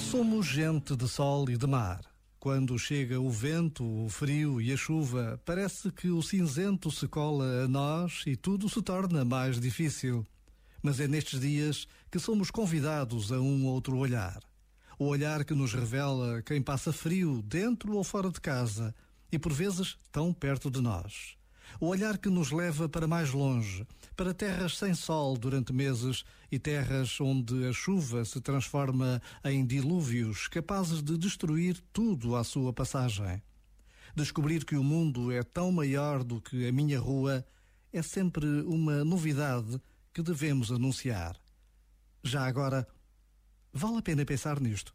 Somos gente de sol e de mar. Quando chega o vento, o frio e a chuva, parece que o cinzento se cola a nós e tudo se torna mais difícil. Mas é nestes dias que somos convidados a um outro olhar. O olhar que nos revela quem passa frio dentro ou fora de casa e por vezes tão perto de nós. O olhar que nos leva para mais longe, para terras sem sol durante meses e terras onde a chuva se transforma em dilúvios capazes de destruir tudo à sua passagem. Descobrir que o mundo é tão maior do que a minha rua é sempre uma novidade que devemos anunciar. Já agora, vale a pena pensar nisto.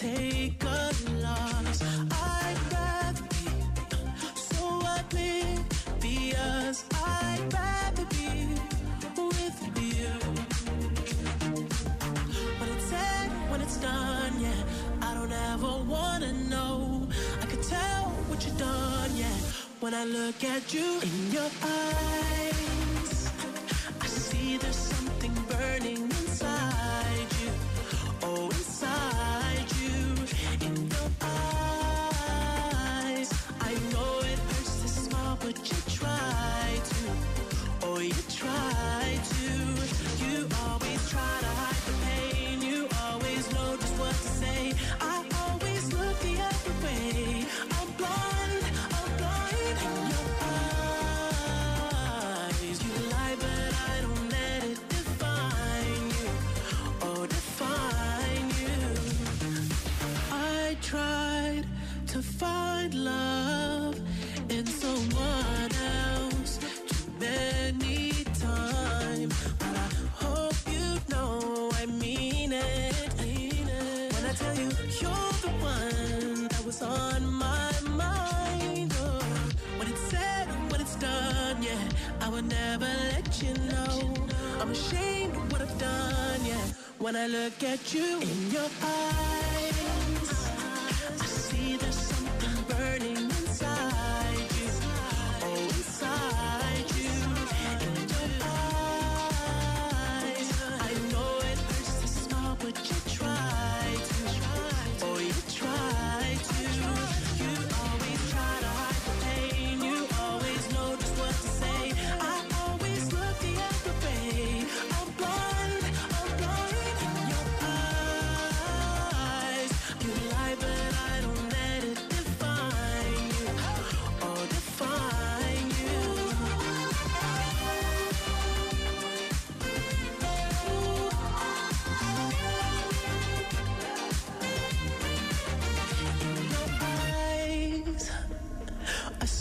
take a loss. I'd rather be so oblivious. I'd rather be with you. When it's said, when it's done, yeah. I don't ever wanna know. I can tell what you've done, yeah. When I look at you in your eyes, I see the something you're the one that was on my mind, oh, when it's said, when it's done, yeah, I would never let you know. I'm ashamed of what I've done, yeah. When I look at you in your eyes,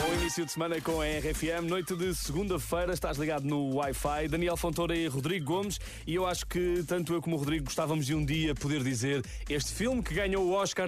Bom início de semana com a RFM, noite de segunda-feira, estás ligado no Wi-Fi. Daniel Fontoura e Rodrigo Gomes, e eu acho que tanto eu como o Rodrigo gostávamos de um dia poder dizer este filme que ganhou o Oscar